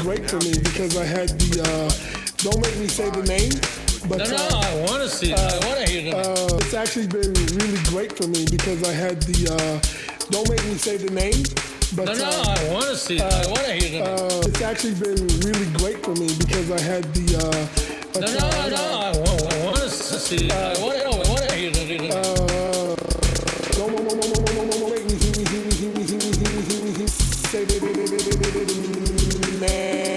great for me because I had the, uh, don't make me say the name, but No, no, uh, I want to see. I want to hear uh, it's actually been really great for me because I had the, uh, don't make me say the name, but No, no, uh, I want to see. I want to hear uh, it's actually been really great for me because I had the, uh, No, no, uh, no, I want, I want to see. I want to, I want to hear uh, don't, make me, he, he, he, he, he, man.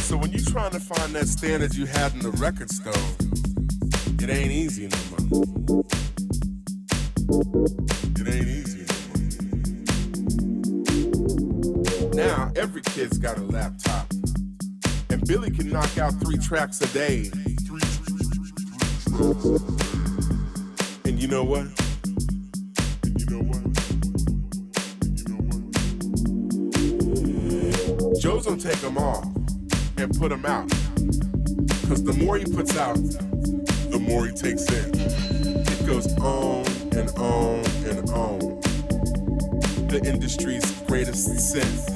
So when you're trying to find that standard you had in the record store, it ain't easy no more. It ain't easy no more. Now every kid's got a laptop, and Billy can knock out three tracks a day. And you know what? Joe's gonna take them all and put them out. Cause the more he puts out, the more he takes in. It goes on and on and on. The industry's greatest sin.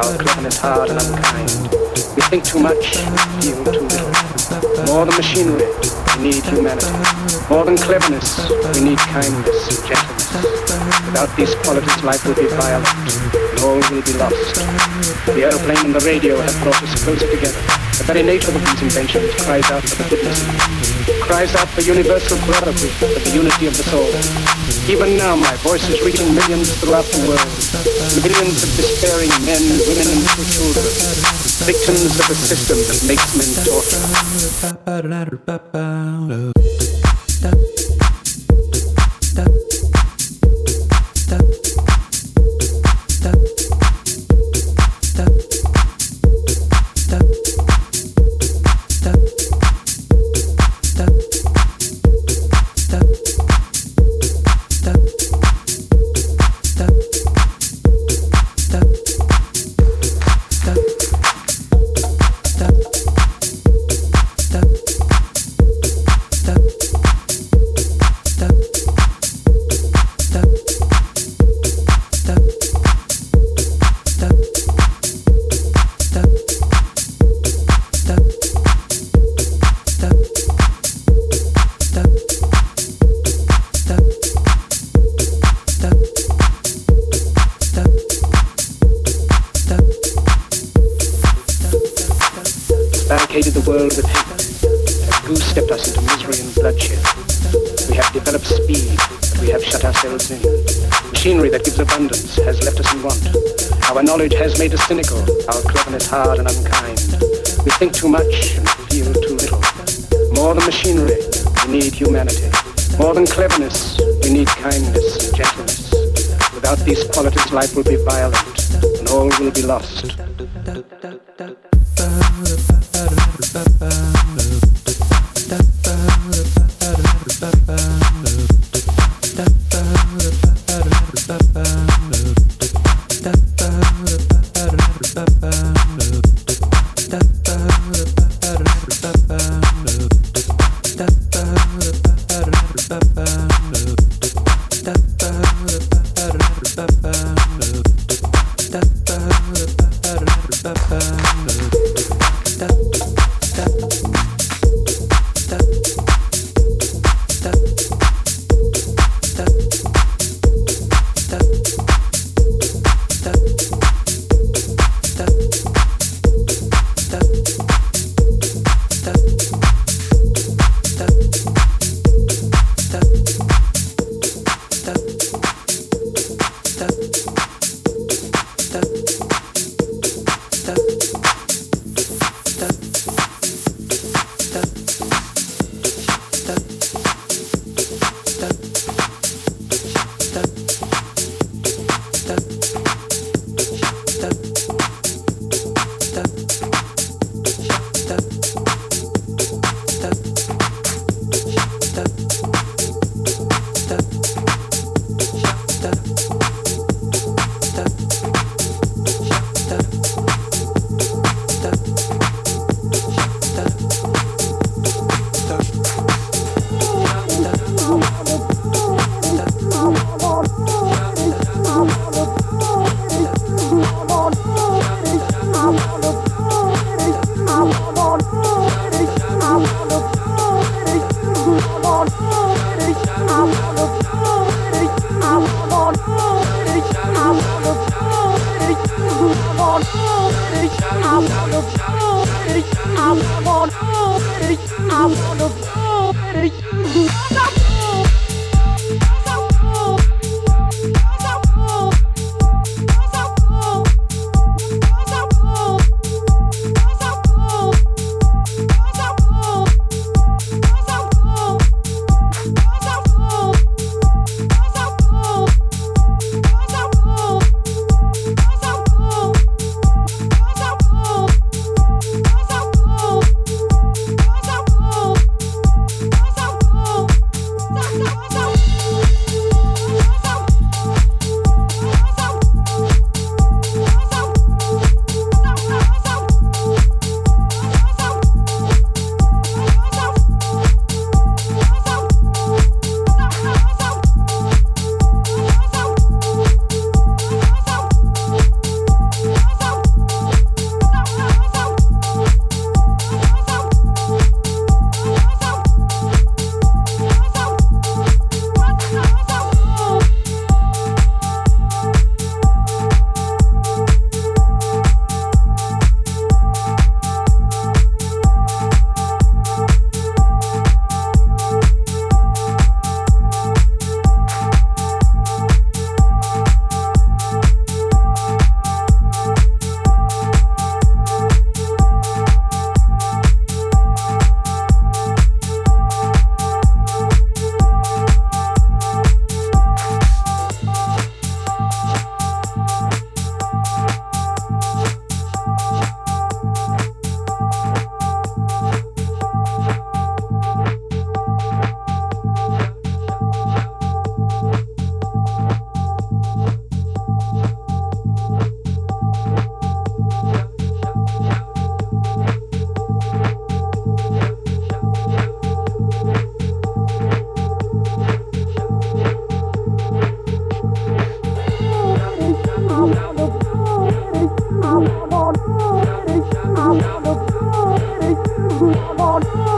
our cleverness hard and unkind. We think too much, feel too little. More than machinery, we need humanity. More than cleverness, we need kindness, and gentleness. Without these qualities, life will be violent, and all will be lost. The aeroplane and the radio have brought us closer together. The very nature of these inventions cries out for the goodness, cries out for universal brotherhood, for the unity of the soul. Even now, my voice is reaching millions throughout the world. Millions of despairing men, women, and children, victims of a system that makes men torture. Out of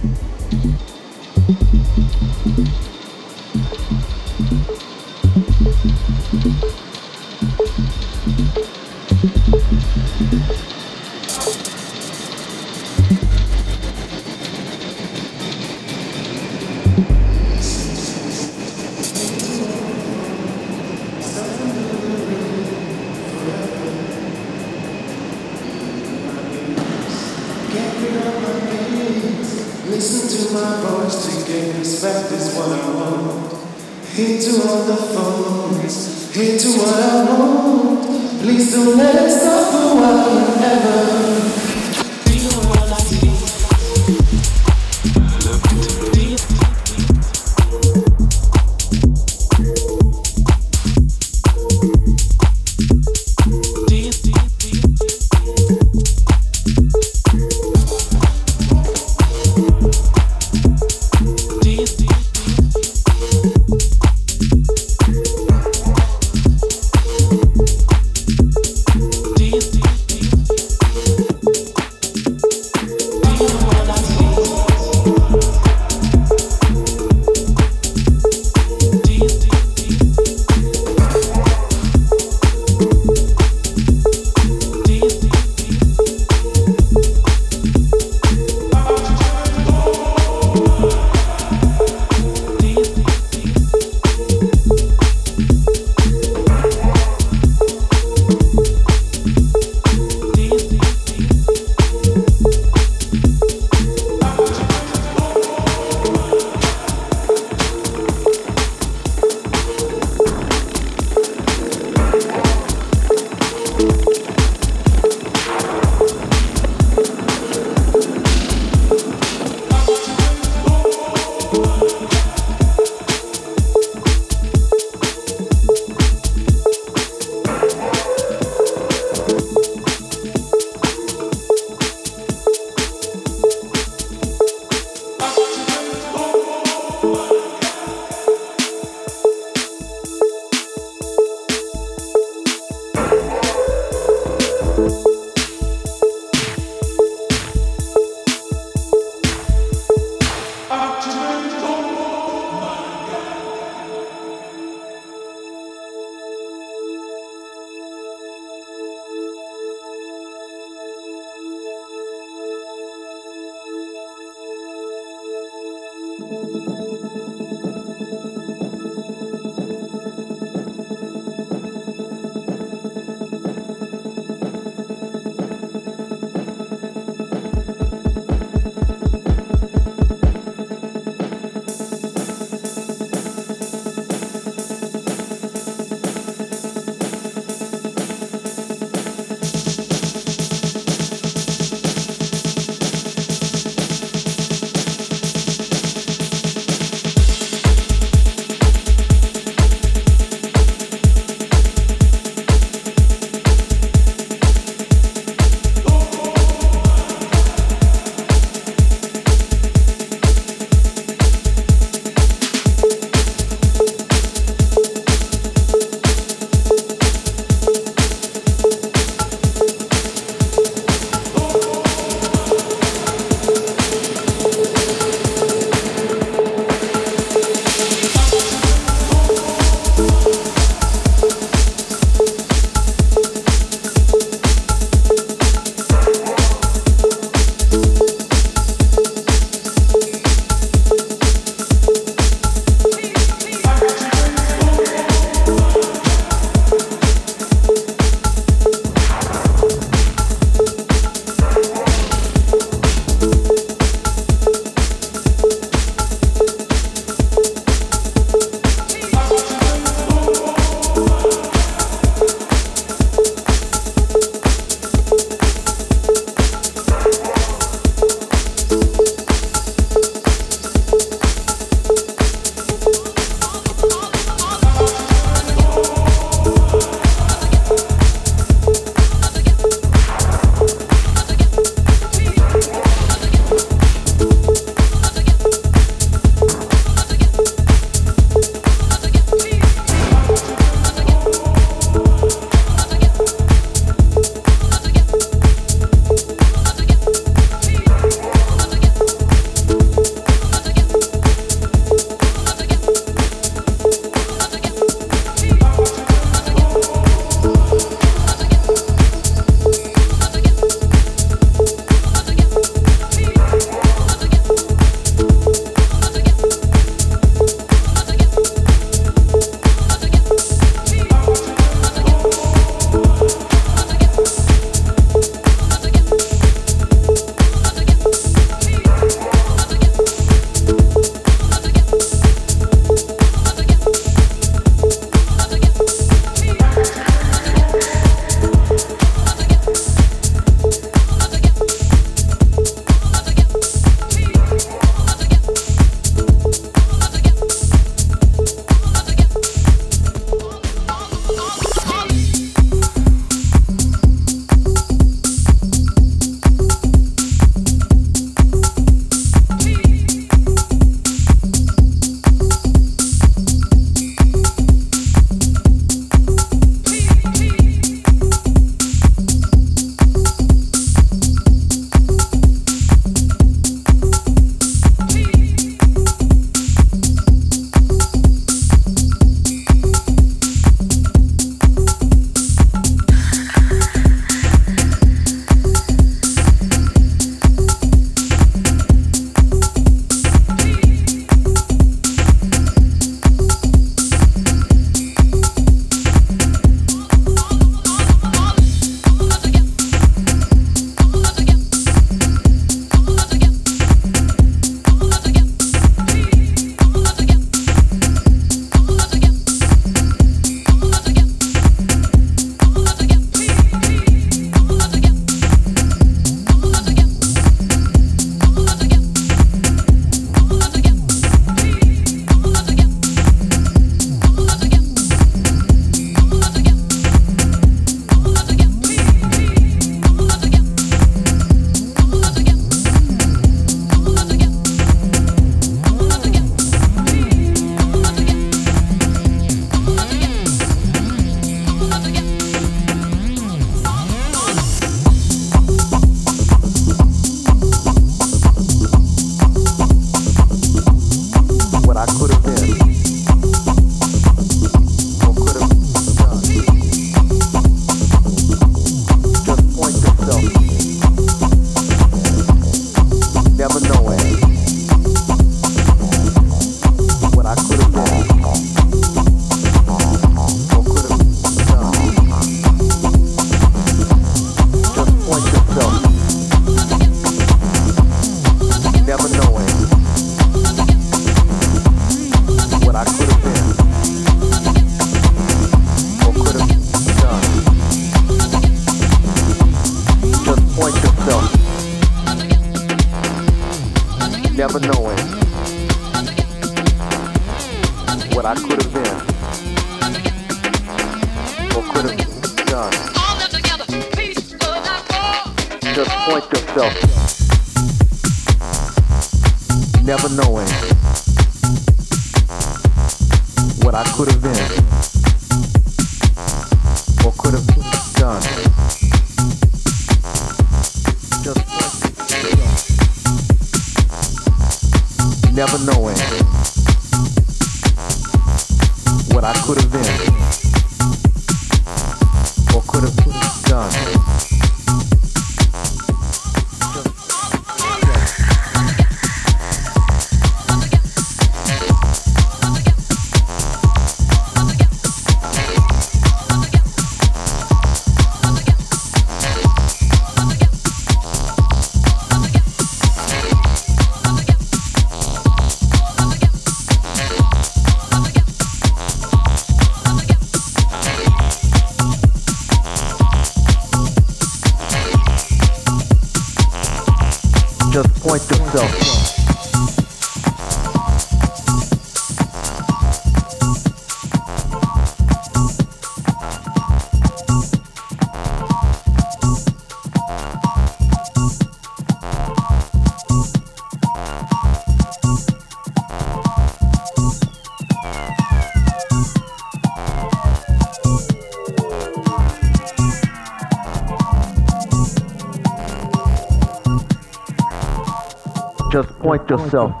yourself.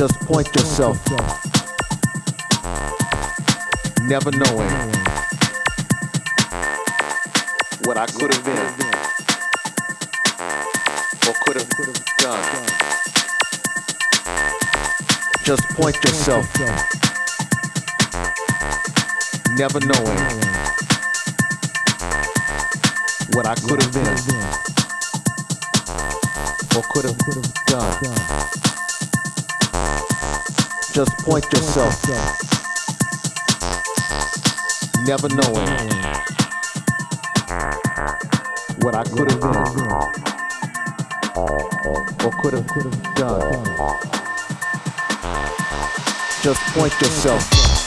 Just point yourself, never knowing what I could have been or could have done. Just point yourself never knowing what I could have been or could have done. Just point yourself, never knowing what I could have been or could have done. Just point yourself.